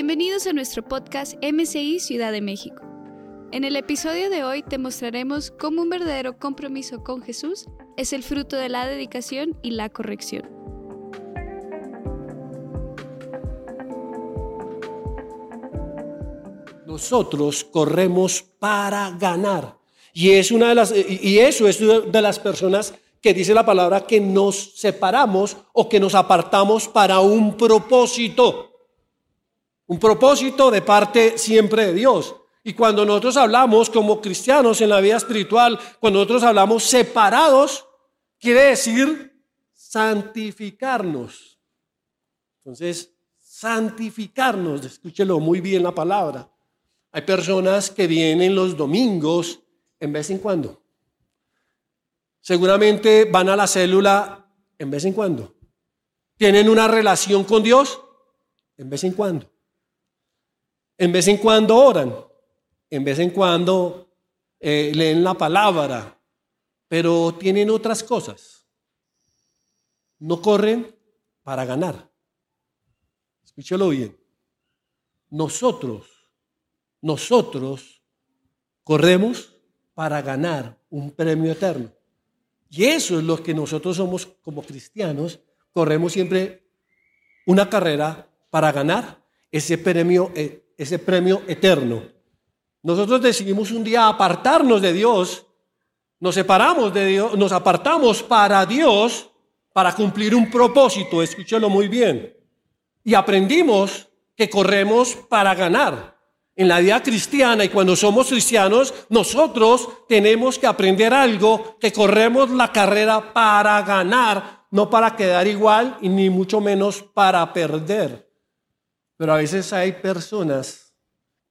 Bienvenidos a nuestro podcast MCI Ciudad de México. En el episodio de hoy te mostraremos cómo un verdadero compromiso con Jesús es el fruto de la dedicación y la corrección. Nosotros corremos para ganar. Y, es una de las, y eso es de las personas que dice la palabra que nos separamos o que nos apartamos para un propósito. Un propósito de parte siempre de Dios. Y cuando nosotros hablamos como cristianos en la vida espiritual, cuando nosotros hablamos separados, quiere decir santificarnos. Entonces, santificarnos, escúchelo muy bien la palabra. Hay personas que vienen los domingos en vez en cuando. Seguramente van a la célula en vez en cuando. Tienen una relación con Dios en vez en cuando. En vez en cuando oran. En vez en cuando eh, leen la palabra. Pero tienen otras cosas. No corren para ganar. Escúchelo bien. Nosotros, nosotros corremos para ganar un premio eterno. Y eso es lo que nosotros somos como cristianos. Corremos siempre una carrera para ganar ese premio, eh, ese premio eterno. Nosotros decidimos un día apartarnos de Dios, nos separamos de Dios, nos apartamos para Dios para cumplir un propósito, escúchelo muy bien. Y aprendimos que corremos para ganar en la vida cristiana y cuando somos cristianos, nosotros tenemos que aprender algo, que corremos la carrera para ganar, no para quedar igual y ni mucho menos para perder. Pero a veces hay personas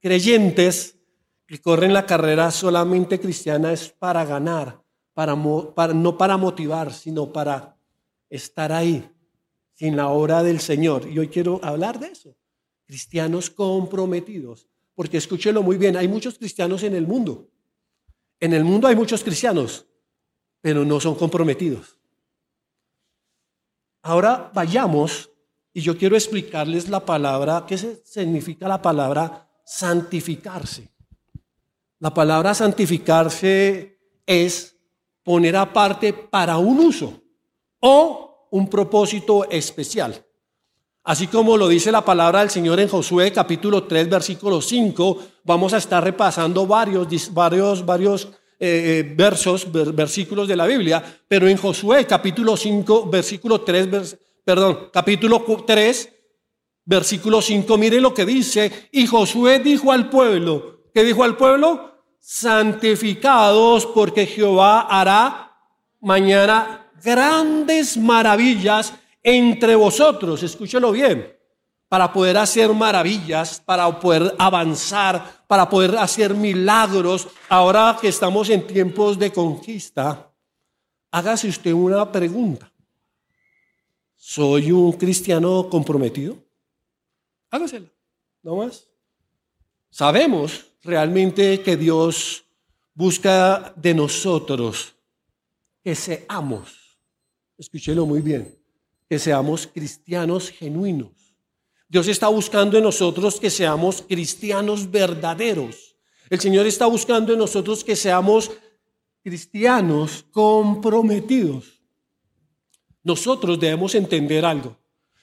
creyentes que corren la carrera solamente cristiana es para ganar, para, no para motivar, sino para estar ahí, sin la obra del Señor. Y hoy quiero hablar de eso. Cristianos comprometidos porque escúchelo muy bien, hay muchos cristianos en el mundo. En el mundo hay muchos cristianos, pero no son comprometidos. Ahora vayamos y yo quiero explicarles la palabra, qué significa la palabra santificarse. La palabra santificarse es poner aparte para un uso o un propósito especial. Así como lo dice la palabra del Señor en Josué capítulo 3 versículo 5, vamos a estar repasando varios, varios, varios eh, eh, versos, versículos de la Biblia, pero en Josué capítulo 5 versículo 3, perdón, capítulo 3 versículo 5, mire lo que dice, y Josué dijo al pueblo, ¿qué dijo al pueblo? Santificados porque Jehová hará mañana grandes maravillas entre vosotros, escúchelo bien, para poder hacer maravillas, para poder avanzar, para poder hacer milagros. Ahora que estamos en tiempos de conquista, hágase usted una pregunta. ¿Soy un cristiano comprometido? Hágasela, no más. Sabemos realmente que Dios busca de nosotros que seamos, escúchelo muy bien, que seamos cristianos genuinos. Dios está buscando en nosotros que seamos cristianos verdaderos. El Señor está buscando en nosotros que seamos cristianos comprometidos. Nosotros debemos entender algo,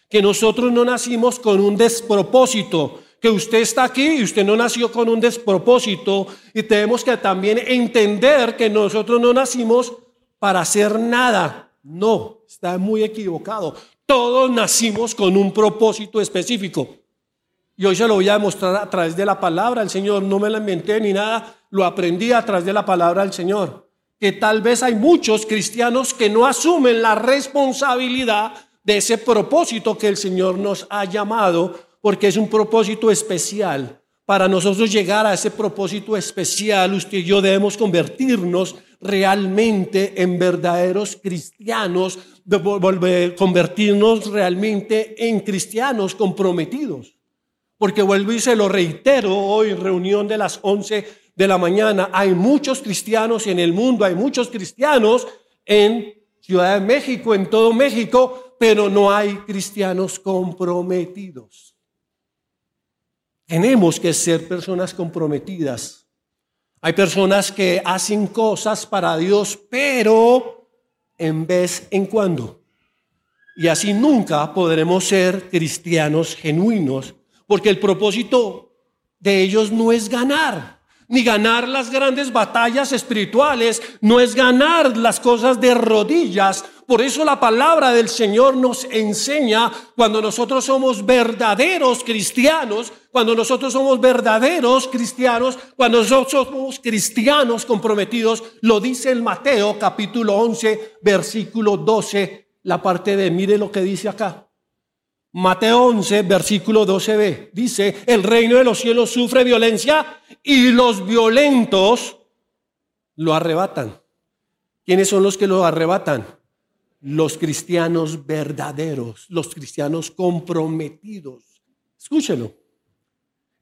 que nosotros no nacimos con un despropósito, que usted está aquí y usted no nació con un despropósito y tenemos que también entender que nosotros no nacimos para hacer nada. No, está muy equivocado. Todos nacimos con un propósito específico. Y hoy se lo voy a demostrar a través de la palabra del Señor. No me la inventé ni nada, lo aprendí a través de la palabra del Señor. Que tal vez hay muchos cristianos que no asumen la responsabilidad de ese propósito que el Señor nos ha llamado, porque es un propósito especial. Para nosotros llegar a ese propósito especial, usted y yo debemos convertirnos realmente en verdaderos cristianos, convertirnos realmente en cristianos comprometidos. Porque vuelvo y se lo reitero hoy, reunión de las 11 de la mañana, hay muchos cristianos en el mundo, hay muchos cristianos en Ciudad de México, en todo México, pero no hay cristianos comprometidos. Tenemos que ser personas comprometidas. Hay personas que hacen cosas para Dios, pero en vez en cuando. Y así nunca podremos ser cristianos genuinos, porque el propósito de ellos no es ganar, ni ganar las grandes batallas espirituales, no es ganar las cosas de rodillas. Por eso la palabra del Señor nos enseña cuando nosotros somos verdaderos cristianos, cuando nosotros somos verdaderos cristianos, cuando nosotros somos cristianos comprometidos, lo dice el Mateo capítulo 11, versículo 12 la parte de, mire lo que dice acá. Mateo 11, versículo 12b, dice, el reino de los cielos sufre violencia y los violentos lo arrebatan. ¿Quiénes son los que lo arrebatan? Los cristianos verdaderos, los cristianos comprometidos. Escúchelo.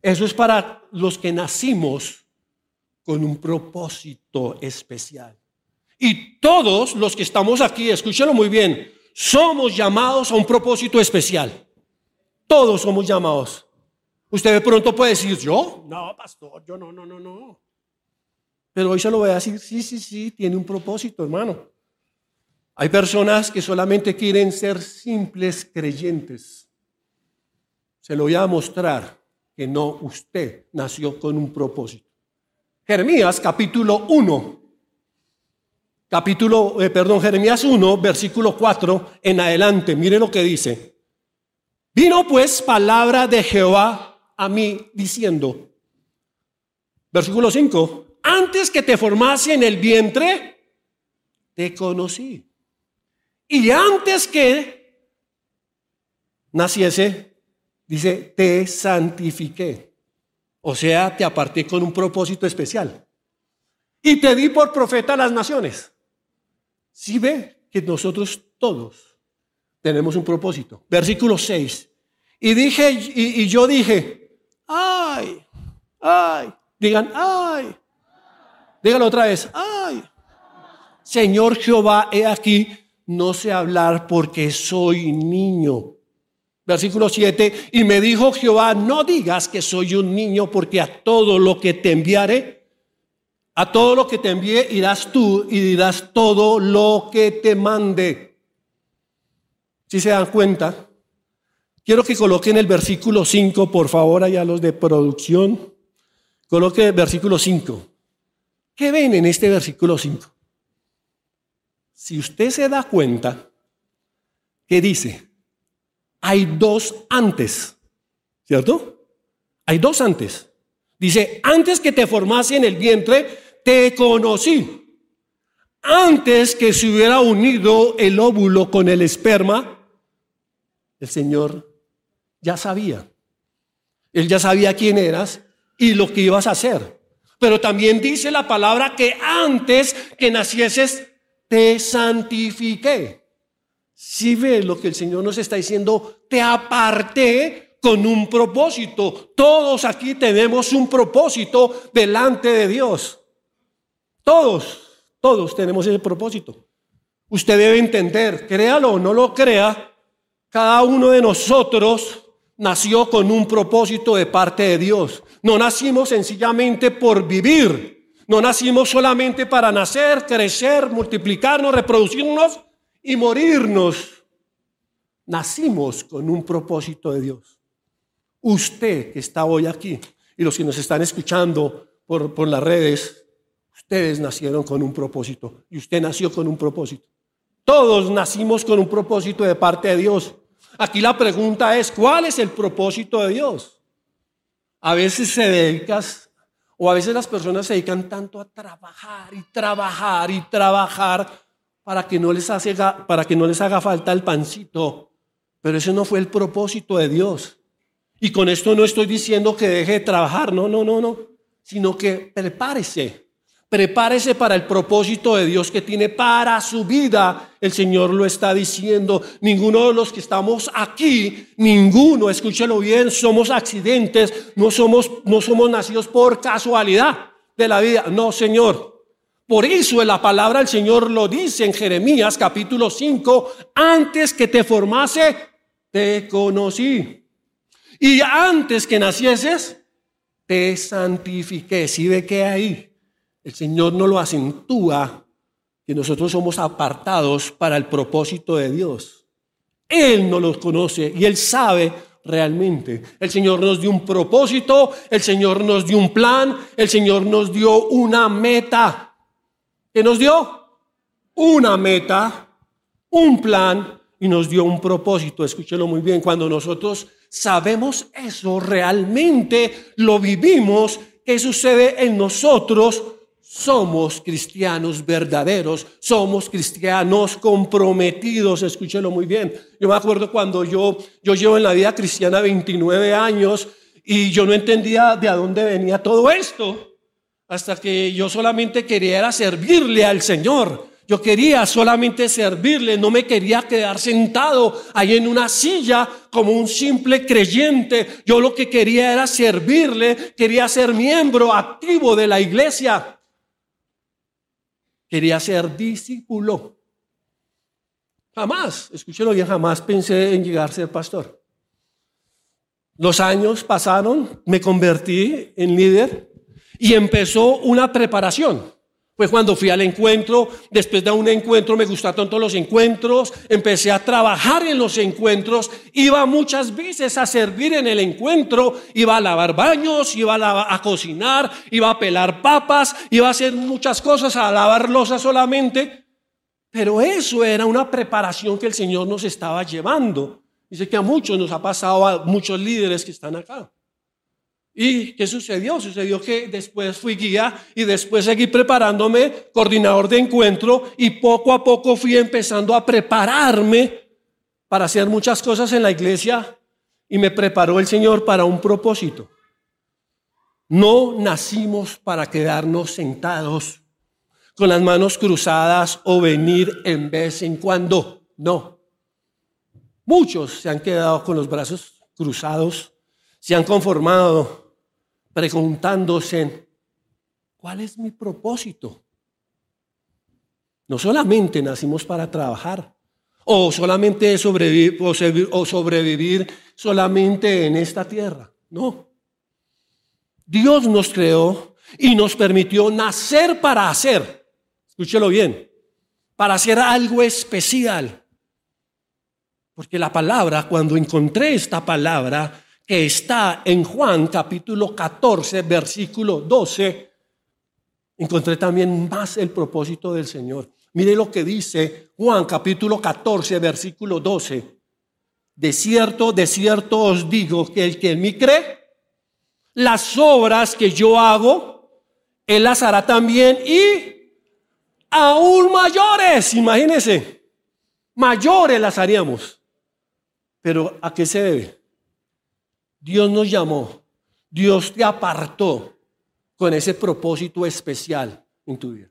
Eso es para los que nacimos con un propósito especial. Y todos los que estamos aquí, escúchenlo muy bien, somos llamados a un propósito especial. Todos somos llamados. Usted de pronto puede decir, yo, no, pastor, yo no, no, no, no. Pero hoy se lo voy a decir, sí, sí, sí, tiene un propósito, hermano. Hay personas que solamente quieren ser simples creyentes. Se lo voy a mostrar que no, usted nació con un propósito. Jeremías capítulo 1, capítulo, eh, perdón, Jeremías 1, versículo 4 en adelante. Mire lo que dice. Vino pues palabra de Jehová a mí diciendo, versículo 5, antes que te formase en el vientre, te conocí. Y antes que naciese, dice, te santifiqué. O sea, te aparté con un propósito especial. Y te di por profeta a las naciones. Si ve que nosotros todos tenemos un propósito. Versículo 6. Y dije, y, yo dije, ay, ay, digan, ay, díganlo otra vez, ay. Señor Jehová, he aquí, no sé hablar porque soy niño. Versículo 7, y me dijo Jehová, no digas que soy un niño porque a todo lo que te enviaré, a todo lo que te envíe irás tú y dirás todo lo que te mande. Si se dan cuenta, quiero que coloquen el versículo 5, por favor, allá los de producción. Coloque el versículo 5. ¿Qué ven en este versículo 5? Si usted se da cuenta, ¿qué dice? Hay dos antes, ¿cierto? Hay dos antes. Dice, antes que te formase en el vientre, te conocí. Antes que se hubiera unido el óvulo con el esperma, el Señor ya sabía. Él ya sabía quién eras y lo que ibas a hacer. Pero también dice la palabra que antes que nacieses, te santifiqué. Si ve lo que el Señor nos está diciendo, te aparté con un propósito. Todos aquí tenemos un propósito delante de Dios. Todos, todos tenemos ese propósito. Usted debe entender, créalo o no lo crea, cada uno de nosotros nació con un propósito de parte de Dios. No nacimos sencillamente por vivir. No nacimos solamente para nacer, crecer, multiplicarnos, reproducirnos y morirnos. Nacimos con un propósito de Dios. Usted que está hoy aquí y los que nos están escuchando por, por las redes, Ustedes nacieron con un propósito y usted nació con un propósito. Todos nacimos con un propósito de parte de Dios. Aquí la pregunta es, ¿cuál es el propósito de Dios? A veces se dedicas, o a veces las personas se dedican tanto a trabajar y trabajar y trabajar para que no les, para que no les haga falta el pancito. Pero ese no fue el propósito de Dios. Y con esto no estoy diciendo que deje de trabajar, no, no, no, no, sino que prepárese Prepárese para el propósito de Dios que tiene para su vida. El Señor lo está diciendo. Ninguno de los que estamos aquí, ninguno, escúchelo bien, somos accidentes, no somos, no somos nacidos por casualidad de la vida. No, Señor. Por eso en la palabra del Señor lo dice en Jeremías capítulo 5, antes que te formase, te conocí. Y antes que nacieses, te santifiqué. Si ve que ahí el Señor no lo acentúa, que nosotros somos apartados para el propósito de Dios. Él no los conoce y Él sabe realmente. El Señor nos dio un propósito, el Señor nos dio un plan, el Señor nos dio una meta. ¿Qué nos dio? Una meta, un plan y nos dio un propósito. Escúchelo muy bien, cuando nosotros sabemos eso, realmente lo vivimos, ¿qué sucede en nosotros? somos cristianos verdaderos, somos cristianos comprometidos, escúchelo muy bien. Yo me acuerdo cuando yo, yo llevo en la vida cristiana 29 años y yo no entendía de dónde venía todo esto, hasta que yo solamente quería era servirle al Señor. Yo quería solamente servirle, no me quería quedar sentado ahí en una silla como un simple creyente. Yo lo que quería era servirle, quería ser miembro activo de la iglesia. Quería ser discípulo. Jamás, escúchelo bien, jamás pensé en llegar a ser pastor. Los años pasaron, me convertí en líder y empezó una preparación. Fue cuando fui al encuentro, después de un encuentro me gustaron todos los encuentros, empecé a trabajar en los encuentros, iba muchas veces a servir en el encuentro, iba a lavar baños, iba a, a cocinar, iba a pelar papas, iba a hacer muchas cosas, a lavar losa solamente, pero eso era una preparación que el Señor nos estaba llevando. Dice que a muchos nos ha pasado, a muchos líderes que están acá. ¿Y qué sucedió? Sucedió que después fui guía y después seguí preparándome, coordinador de encuentro, y poco a poco fui empezando a prepararme para hacer muchas cosas en la iglesia y me preparó el Señor para un propósito. No nacimos para quedarnos sentados con las manos cruzadas o venir en vez en cuando. No. Muchos se han quedado con los brazos cruzados, se han conformado preguntándose, ¿cuál es mi propósito? No solamente nacimos para trabajar o solamente sobrevivir, o sobrevivir solamente en esta tierra. No. Dios nos creó y nos permitió nacer para hacer. Escúchelo bien. Para hacer algo especial. Porque la palabra, cuando encontré esta palabra, que está en Juan capítulo 14, versículo 12, encontré también más el propósito del Señor. Mire lo que dice Juan capítulo 14, versículo 12. De cierto, de cierto os digo que el que en mí cree, las obras que yo hago, él las hará también y aún mayores, imagínense, mayores las haríamos. Pero ¿a qué se debe? Dios nos llamó, Dios te apartó con ese propósito especial en tu vida.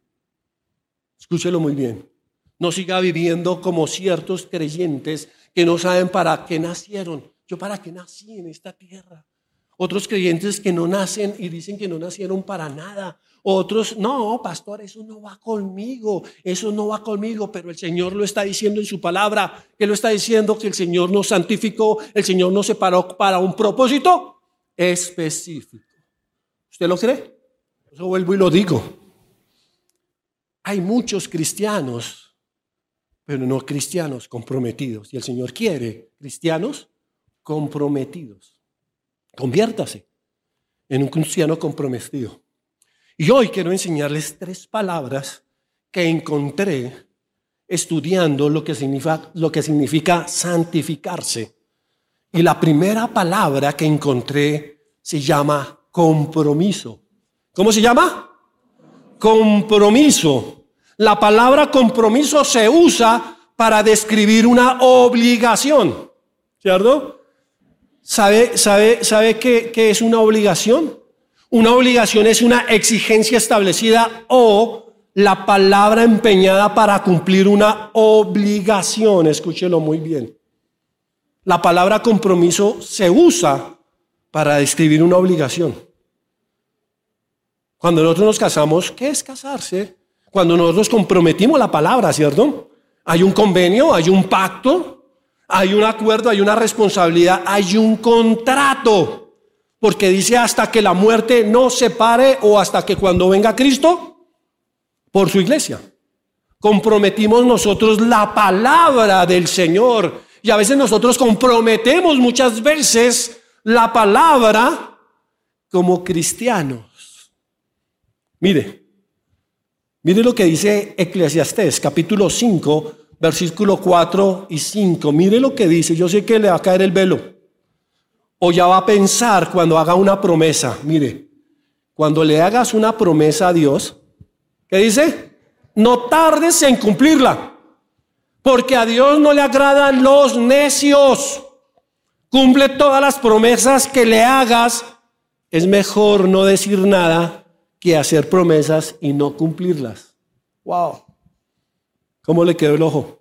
Escúchelo muy bien. No siga viviendo como ciertos creyentes que no saben para qué nacieron. Yo para qué nací en esta tierra. Otros creyentes que no nacen y dicen que no nacieron para nada. Otros, no, pastor, eso no va conmigo, eso no va conmigo, pero el Señor lo está diciendo en su palabra, que lo está diciendo que el Señor nos santificó, el Señor nos separó para un propósito específico. ¿Usted lo cree? Eso vuelvo y lo digo. Hay muchos cristianos, pero no cristianos comprometidos. Y el Señor quiere cristianos comprometidos. Conviértase en un cristiano comprometido. Y hoy quiero enseñarles tres palabras que encontré estudiando lo que significa, lo que significa santificarse. Y la primera palabra que encontré se llama compromiso. ¿Cómo se llama? Compromiso. La palabra compromiso se usa para describir una obligación, ¿cierto? ¿Sabe, sabe, sabe qué, qué es una obligación? Una obligación es una exigencia establecida o la palabra empeñada para cumplir una obligación. Escúchelo muy bien. La palabra compromiso se usa para describir una obligación. Cuando nosotros nos casamos, ¿qué es casarse? Cuando nosotros comprometimos la palabra, ¿cierto? Hay un convenio, hay un pacto, Hay un acuerdo, hay una responsabilidad, hay un contrato. Porque dice hasta que la muerte no separe o hasta que cuando venga Cristo por su iglesia. Comprometimos nosotros la palabra del Señor. Y a veces nosotros comprometemos muchas veces la palabra como cristianos. Mire, mire lo que dice Eclesiastés, capítulo 5, versículo 4 y 5. Mire lo que dice. Yo sé que le va a caer el velo. O ya va a pensar cuando haga una promesa. Mire, cuando le hagas una promesa a Dios, ¿qué dice? No tardes en cumplirla. Porque a Dios no le agradan los necios. Cumple todas las promesas que le hagas. Es mejor no decir nada que hacer promesas y no cumplirlas. Wow. ¿Cómo le quedó el ojo?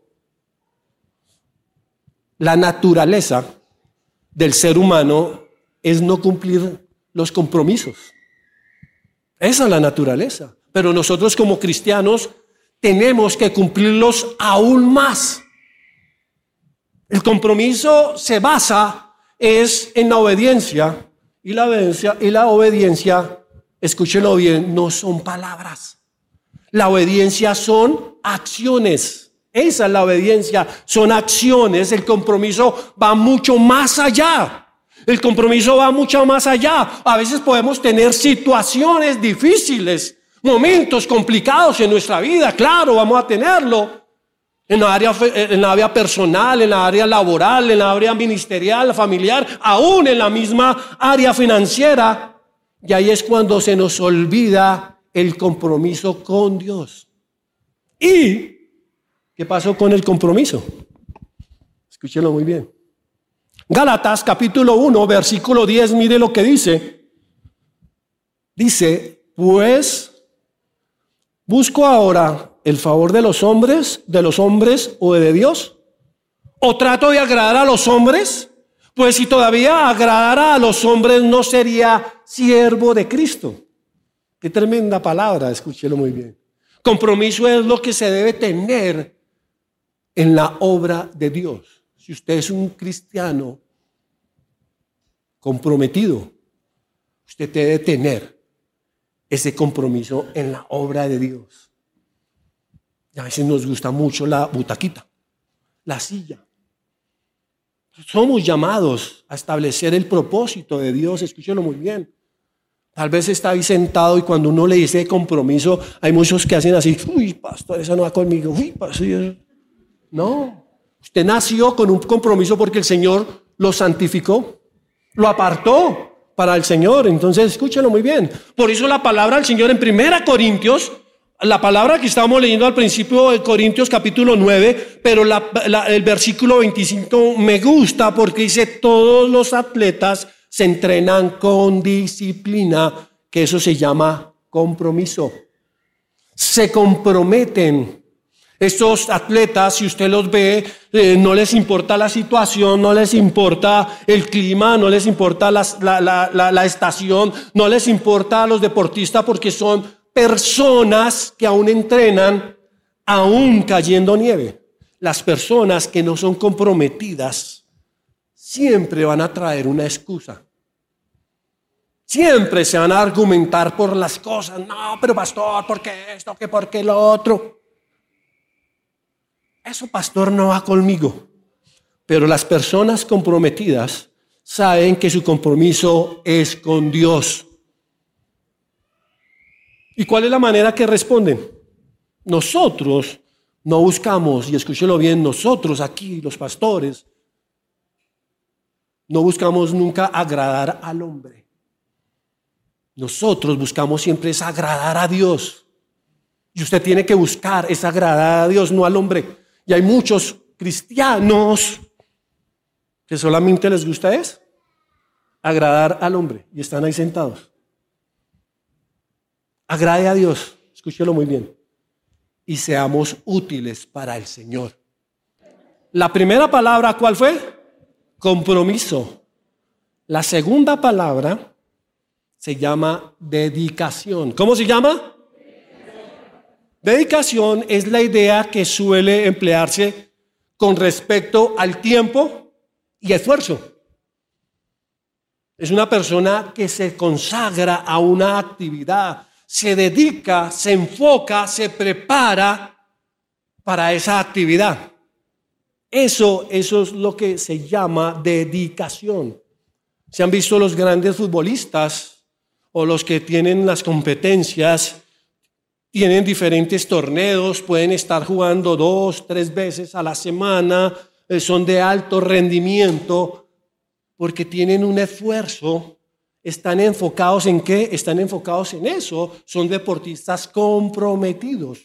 La naturaleza del ser humano es no cumplir los compromisos. Esa es la naturaleza. Pero nosotros como cristianos tenemos que cumplirlos aún más. El compromiso se basa es en la obediencia y la obediencia y la obediencia, escúchelo bien, no son palabras. La obediencia son acciones. Esa es la obediencia, son acciones. El compromiso va mucho más allá. El compromiso va mucho más allá. A veces podemos tener situaciones difíciles, momentos complicados en nuestra vida. Claro, vamos a tenerlo. En la, área, en la área personal, en la área laboral, en la área ministerial, familiar, aún en la misma área financiera. Y ahí es cuando se nos olvida el compromiso con Dios. ¿Y qué pasó con el compromiso? Escúchenlo muy bien. Gálatas capítulo 1, versículo 10, mire lo que dice. Dice, pues busco ahora el favor de los hombres, de los hombres o de Dios. ¿O trato de agradar a los hombres? Pues si todavía agradara a los hombres no sería siervo de Cristo. Qué tremenda palabra, escúchelo muy bien. Compromiso es lo que se debe tener en la obra de Dios. Si usted es un cristiano comprometido, usted debe tener ese compromiso en la obra de Dios. a veces nos gusta mucho la butaquita, la silla. Somos llamados a establecer el propósito de Dios, escúchelo muy bien. Tal vez está ahí sentado y cuando uno le dice compromiso, hay muchos que hacen así, uy, pastor, eso no va conmigo, uy, pastor. No, usted nació con un compromiso porque el Señor lo santificó, lo apartó para el Señor. Entonces, escúchalo muy bien. Por eso la palabra del Señor en Primera Corintios, la palabra que estábamos leyendo al principio de Corintios capítulo 9, pero el versículo 25 me gusta porque dice, todos los atletas se entrenan con disciplina, que eso se llama compromiso. Se comprometen. Estos atletas, si usted los ve, eh, no les importa la situación, no les importa el clima, no les importa la, la estación, no les importa a los deportistas porque son personas que aún entrenan, aún cayendo nieve. Las personas que no son comprometidas siempre van a traer una excusa. Siempre se van a argumentar por las cosas. No, pero pastor, ¿por qué esto? ¿Qué por qué lo otro? Eso, pastor, no va conmigo. Pero las personas comprometidas saben que su compromiso es con Dios. ¿Y cuál es la manera que responden? Nosotros no buscamos, y escúchelo bien, nosotros aquí, los pastores, no buscamos nunca agradar al hombre. Nosotros buscamos siempre es agradar a Dios. Y usted tiene que buscar es agradar a Dios, no al hombre. Y hay muchos cristianos que solamente les gusta es agradar al hombre y están ahí sentados. Agrade a Dios, escúchelo muy bien, y seamos útiles para el Señor. La primera palabra, ¿cuál fue? compromiso. La segunda palabra se llama dedicación. ¿Cómo se llama? Dedicación es la idea que suele emplearse con respecto al tiempo y esfuerzo. Es una persona que se consagra a una actividad, se dedica, se enfoca, se prepara para esa actividad. Eso, eso es lo que se llama dedicación. Se han visto los grandes futbolistas o los que tienen las competencias, tienen diferentes torneos, pueden estar jugando dos, tres veces a la semana, eh, son de alto rendimiento, porque tienen un esfuerzo, están enfocados en qué? Están enfocados en eso, son deportistas comprometidos.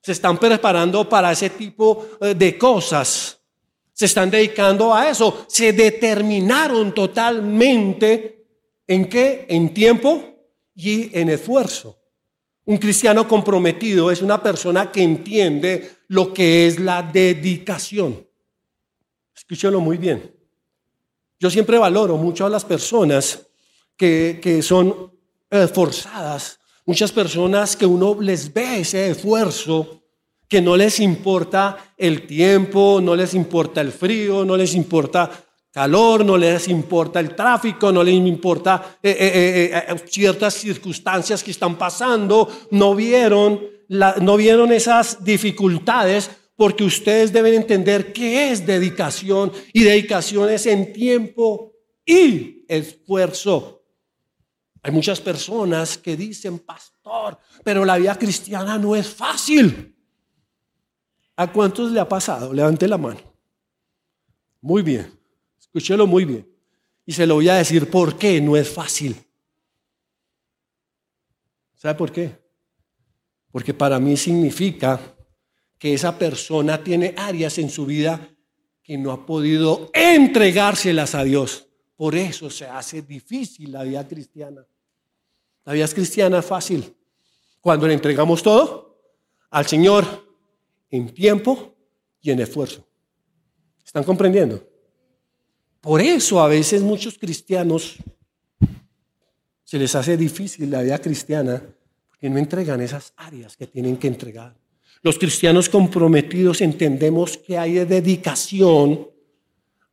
Se están preparando para ese tipo eh, de cosas. Se están dedicando a eso. Se determinaron totalmente en qué? En tiempo y en esfuerzo. Un cristiano comprometido es una persona que entiende lo que es la dedicación. Escúchalo muy bien. Yo siempre valoro mucho a las personas que, son esforzadas, muchas personas que uno les ve ese esfuerzo, que no les importa el tiempo, no les importa el frío, no les importa calor, no les importa el tráfico, no les importa eh, eh, eh, ciertas circunstancias que están pasando, no vieron, no vieron esas dificultades porque ustedes deben entender qué es dedicación y dedicación es en tiempo y esfuerzo. Hay muchas personas que dicen, pastor, pero la vida cristiana no es fácil. ¿A cuántos le ha pasado? Levante la mano. Muy bien. Escúchelo muy bien. Y se lo voy a decir por qué no es fácil. ¿Sabe por qué? Porque para mí significa que esa persona tiene áreas en su vida que no ha podido entregárselas a Dios. Por eso se hace difícil la vida cristiana. La vida cristiana es fácil. Cuando le entregamos todo al Señor en tiempo y en esfuerzo. ¿Están comprendiendo? Por eso a veces muchos cristianos se les hace difícil la vida cristiana porque no entregan esas áreas que tienen que entregar. Los cristianos comprometidos entendemos que hay dedicación,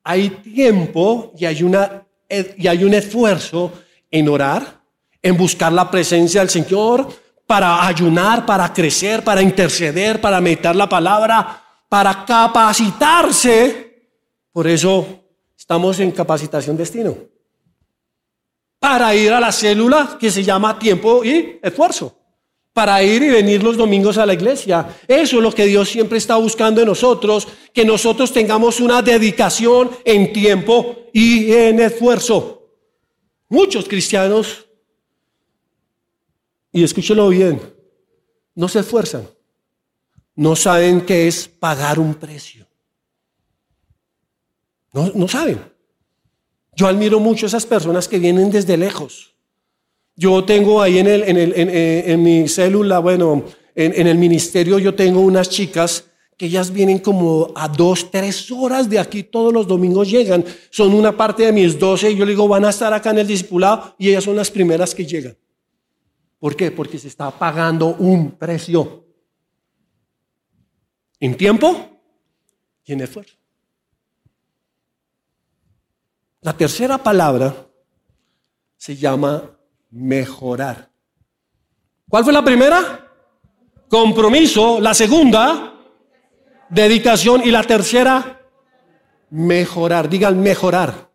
hay tiempo y hay, una, y hay un esfuerzo en orar, en buscar la presencia del Señor, para ayunar, para crecer, para interceder, para meditar la palabra, para capacitarse. Por eso Estamos en capacitación destino. Para ir a la célula que se llama tiempo y esfuerzo. Para ir y venir los domingos a la iglesia. Eso es lo que Dios siempre está buscando en nosotros, que nosotros tengamos una dedicación en tiempo y en esfuerzo. Muchos cristianos, y escúchelo bien, no se esfuerzan. No saben qué es pagar un precio. No, saben. Yo admiro mucho a esas personas que vienen desde lejos. Yo tengo ahí en, el, en, eh, mi célula, bueno, en, el ministerio yo tengo unas chicas que ellas vienen como a dos, tres horas de aquí, todos los domingos llegan. Son una parte de mis doce y yo le digo, van a estar acá en el discipulado y ellas son las primeras que llegan. ¿Por qué? Porque se está pagando un precio. En tiempo y en esfuerzo. La tercera palabra se llama mejorar. ¿Cuál fue la primera? Compromiso. La segunda, dedicación. Y la tercera, mejorar. Digan mejorar.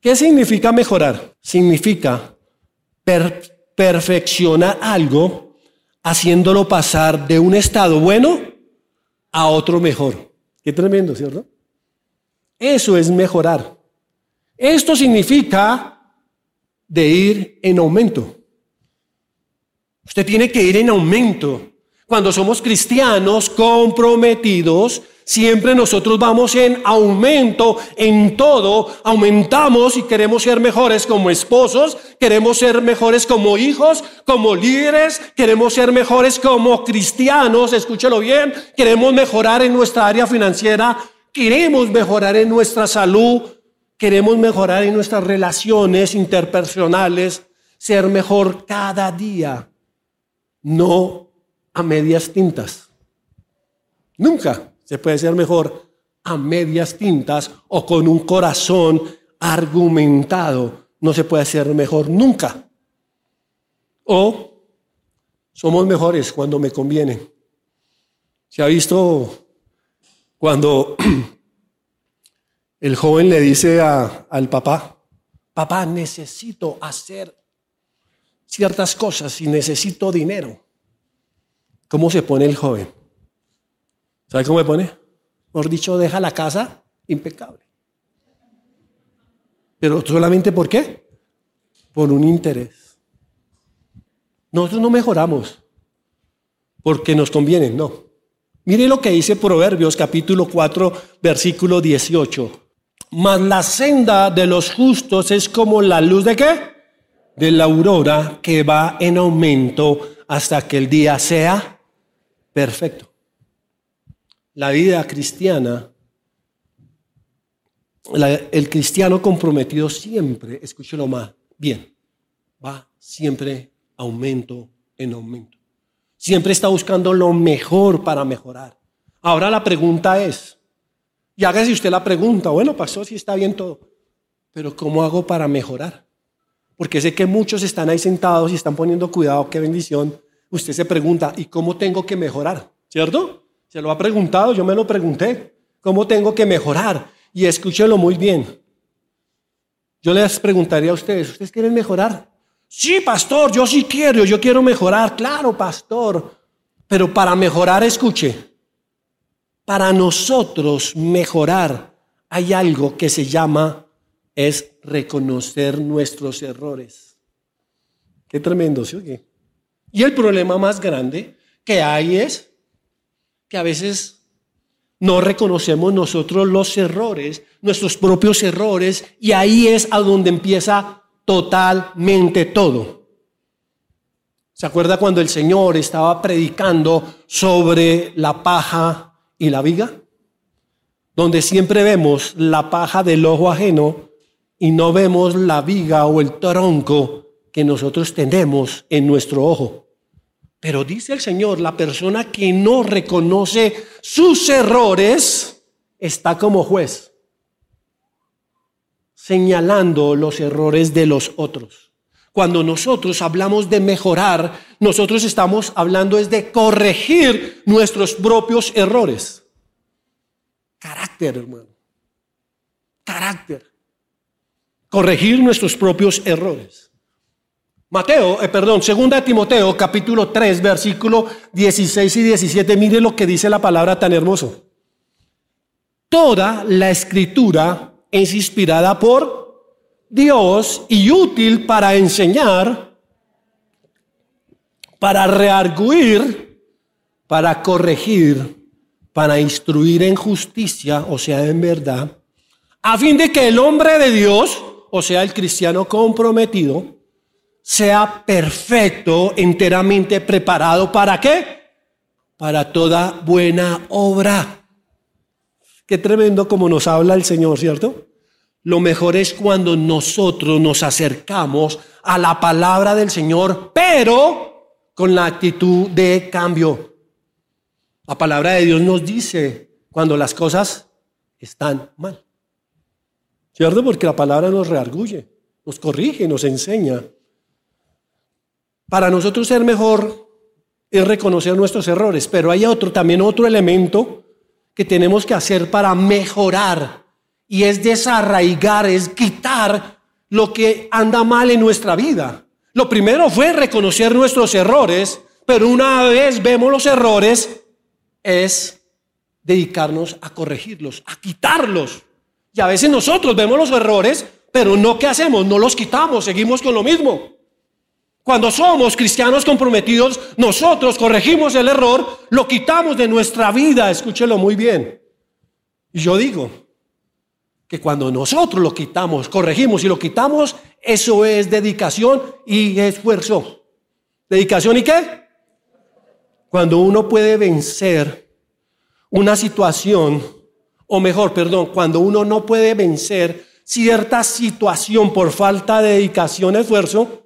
¿Qué significa mejorar? Significa perfeccionar algo haciéndolo pasar de un estado bueno a otro mejor. Qué tremendo, ¿cierto? Eso es mejorar. Esto significa de ir en aumento. Usted tiene que ir en aumento. Cuando somos cristianos comprometidos, siempre nosotros vamos en aumento en todo, aumentamos y queremos ser mejores como esposos, queremos ser mejores como hijos, como líderes, queremos ser mejores como cristianos, escúchelo bien, queremos mejorar en nuestra área financiera, Queremos mejorar en nuestra salud, queremos mejorar en nuestras relaciones interpersonales, ser mejor cada día, no a medias tintas. Nunca, Se puede ser mejor a medias tintas o con un corazón argumentado. No se puede ser mejor nunca. O somos mejores cuando me conviene. Se ha visto cuando el joven le dice al papá, papá, necesito hacer ciertas cosas y necesito dinero. ¿Cómo se pone el joven? ¿Sabe cómo se pone? Por dicho, deja la casa impecable. Pero solamente por qué? Por un interés. Nosotros no mejoramos porque nos conviene, no. Mire lo que dice Proverbios capítulo 4, versículo 18. Mas la senda de los justos es como la luz de qué? De la aurora que va en aumento hasta que el día sea perfecto. La vida cristiana, el cristiano comprometido siempre, escúchelo más, bien, va siempre aumento en aumento. Siempre está buscando lo mejor para mejorar. Ahora la pregunta es, y hágase usted la pregunta, bueno, pasó si está bien todo, pero ¿cómo hago para mejorar? Porque sé que muchos están ahí sentados y están poniendo cuidado, qué bendición. Usted se pregunta, ¿y cómo tengo que mejorar? ¿Cierto? Se lo ha preguntado, yo me lo pregunté. ¿Cómo tengo que mejorar? Y escúchelo muy bien. Yo les preguntaría a ustedes, ¿ustedes quieren mejorar? Sí, pastor, yo sí quiero, yo quiero mejorar. Claro, pastor. Pero para mejorar, escuche, para nosotros mejorar hay algo que se llama es reconocer nuestros errores. Qué tremendo, ¿sí o qué? Y el problema más grande que hay es que a veces no reconocemos nosotros los errores, nuestros propios errores, y ahí es a donde empieza totalmente todo. ¿Se acuerda cuando el Señor estaba predicando sobre la paja y la viga? Donde siempre vemos la paja del ojo ajeno y no vemos la viga o el tronco que nosotros tenemos en nuestro ojo. Pero dice el Señor, la persona que no reconoce sus errores está como juez señalando los errores de los otros. Cuando nosotros hablamos de mejorar, nosotros estamos hablando es de corregir nuestros propios errores. Carácter, hermano. Carácter. Corregir nuestros propios errores. Mateo, eh, perdón, segunda Timoteo, capítulo 3, versículo 16 y 17. Mire lo que dice la palabra tan hermoso. Toda la escritura es inspirada por Dios y útil para enseñar, para rearguir, para corregir, para instruir en justicia, o sea, en verdad, a fin de que el hombre de Dios, o sea, el cristiano comprometido, sea perfecto, enteramente preparado para qué? Para toda buena obra. Qué tremendo como nos habla el Señor, ¿cierto? Lo mejor es cuando nosotros nos acercamos a la palabra del Señor, pero con la actitud de cambio. La palabra de Dios nos dice cuando las cosas están mal. ¿Cierto? Porque la palabra nos reargulle, nos corrige, nos enseña. Para nosotros ser mejor es reconocer nuestros errores, pero hay otro, también otro elemento que tenemos que hacer para mejorar y es desarraigar, es quitar lo que anda mal en nuestra vida. Lo primero fue reconocer nuestros errores, pero una vez vemos los errores, es dedicarnos a corregirlos, a quitarlos. Y a veces nosotros vemos los errores, pero no qué hacemos, no los quitamos, seguimos con lo mismo. Cuando somos cristianos comprometidos, nosotros corregimos el error, lo quitamos de nuestra vida, escúchelo muy bien. Y yo digo que cuando nosotros lo quitamos, corregimos y lo quitamos, eso es dedicación y esfuerzo. ¿Dedicación y qué? Cuando uno puede vencer una situación, o mejor, perdón, cuando uno no puede vencer cierta situación por falta de dedicación, esfuerzo,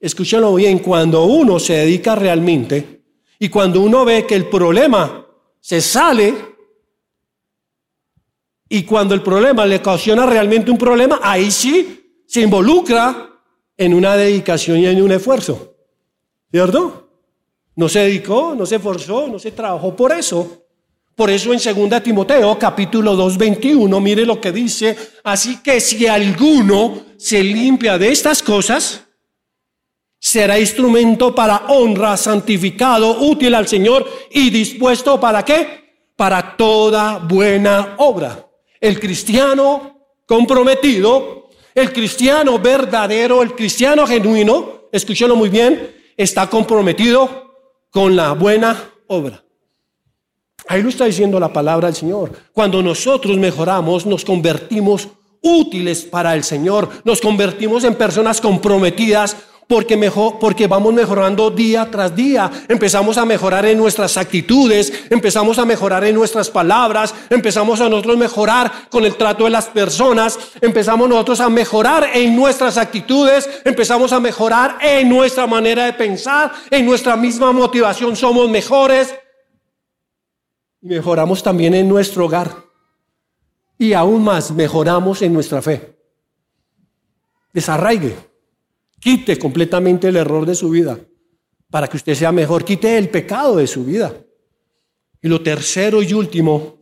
escúchalo bien, cuando uno se dedica realmente y cuando uno ve que el problema se sale Y cuando el problema le ocasiona realmente un problema, ahí sí se involucra en una dedicación y en un esfuerzo. ¿Cierto? No se dedicó, no se esforzó, no se trabajó por eso. Por eso en 2 Timoteo capítulo 2, 21, mire lo que dice. Así que si alguno se limpia de estas cosas, será instrumento para honra, santificado, útil al Señor y dispuesto para qué? Para toda buena obra. El cristiano comprometido, el cristiano verdadero, el cristiano genuino, escúchelo muy bien, está comprometido con la buena obra. Ahí lo está diciendo la palabra del Señor. Cuando nosotros mejoramos, nos convertimos útiles para el Señor, nos convertimos en personas comprometidas porque, mejor, porque vamos mejorando día tras día. Empezamos a mejorar en nuestras actitudes, empezamos a mejorar en nuestras palabras, empezamos a nosotros mejorar con el trato de las personas, empezamos nosotros a mejorar en nuestras actitudes, empezamos a mejorar en nuestra manera de pensar, en nuestra misma motivación somos mejores. Mejoramos también en nuestro hogar. Y aún más mejoramos en nuestra fe. Desarraigue. Quite completamente el error de su vida para que usted sea mejor. Quite el pecado de su vida. Y lo tercero y último,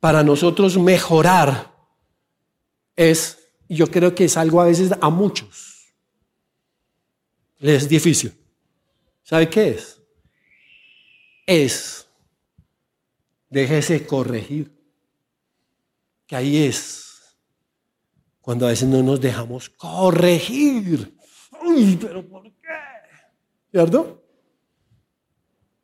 para nosotros mejorar es, yo creo que es algo a veces a muchos, les es difícil. ¿Sabe qué es? Es, déjese corregir, que ahí es cuando a veces no nos dejamos corregir. Uy, pero ¿por qué? ¿Cierto?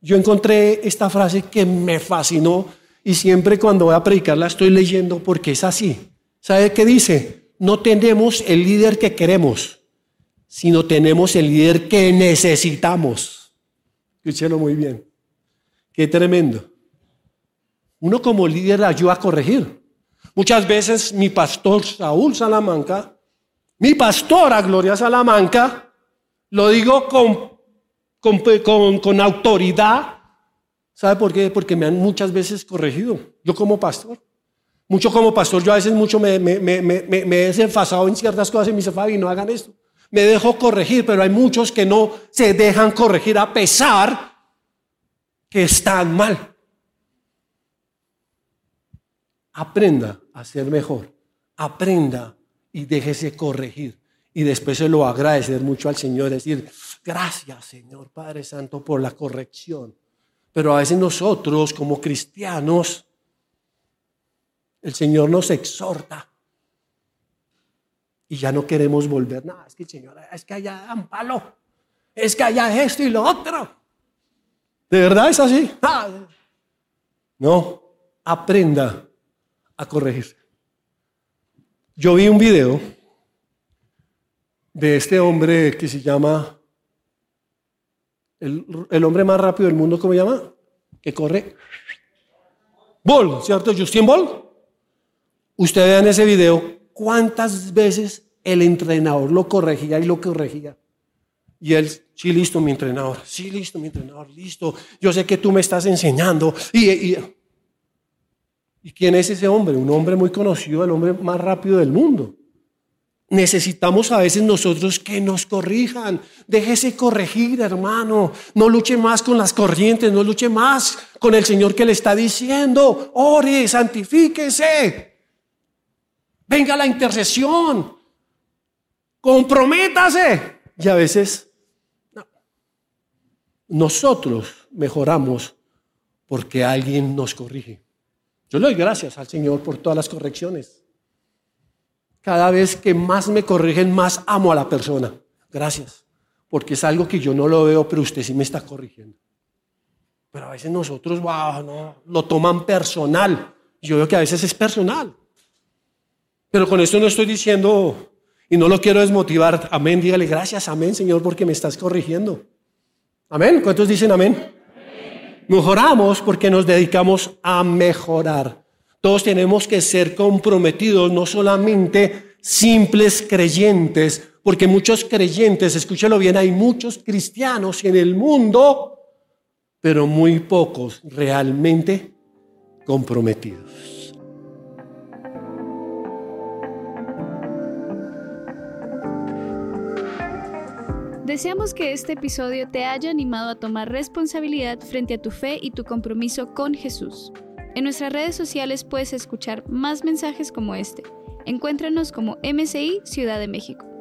Yo encontré esta frase que me fascinó y siempre cuando voy a predicarla estoy leyendo porque es así. ¿Sabe qué dice? No tenemos el líder que queremos, sino tenemos el líder que necesitamos. Escúchelo muy bien. Qué tremendo. Uno como líder ayuda a corregir. Muchas veces mi pastor Saúl Salamanca, mi pastora Gloria Salamanca, lo digo con, con, autoridad. ¿Sabe por qué? Porque me han muchas veces corregido. Yo como pastor. Mucho como pastor, yo a veces mucho me, me, me, me he desenfasado en ciertas cosas y me dice, Fabi, no hagan esto. Me dejo corregir, pero hay muchos que no se dejan corregir a pesar que están mal. Aprenda a ser mejor. Aprenda y déjese corregir. Y después se lo agradecer mucho al Señor, decir, gracias Señor Padre Santo por la corrección. Pero a veces nosotros como cristianos, el Señor nos exhorta y ya no queremos volver. nada. es que Señor, es que allá dan palo, es que allá esto y lo otro. ¿De verdad es así? Ah. No, aprenda a corregir. Yo vi un video de este hombre que se llama, el, hombre más rápido del mundo, ¿cómo se llama? Que corre. Ball, ¿cierto? Justin Ball. Usted vea en ese video cuántas veces el entrenador lo corregía y lo corregía. Y él, sí, listo, mi entrenador, sí, listo, mi entrenador, listo. Yo sé que tú me estás enseñando. ¿Y quién es ese hombre? Un hombre muy conocido, el hombre más rápido del mundo. Necesitamos a veces nosotros que nos corrijan. Déjese corregir, hermano. No luche más con las corrientes, no luche más con el Señor que le está diciendo. Ore, santifíquese. Venga la intercesión. Comprométase. Y a veces nosotros mejoramos porque alguien nos corrige. Yo le doy gracias al Señor por todas las correcciones. Cada vez que más me corrigen, más amo a la persona. Gracias. Porque es algo que yo no lo veo, pero usted sí me está corrigiendo. Pero a veces nosotros, wow, no, lo toman personal. Yo veo que a veces es personal. Pero con esto no estoy diciendo y no lo quiero desmotivar. Amén. Dígale gracias, amén, Señor, porque me estás corrigiendo. Amén. ¿Cuántos dicen amén? Mejoramos porque nos dedicamos a mejorar. Todos tenemos que ser comprometidos, no solamente simples creyentes, porque muchos creyentes, escúchalo bien, hay muchos cristianos en el mundo, pero muy pocos realmente comprometidos. Deseamos que este episodio te haya animado a tomar responsabilidad frente a tu fe y tu compromiso con Jesús. En nuestras redes sociales puedes escuchar más mensajes como este. Encuéntranos como MCI Ciudad de México.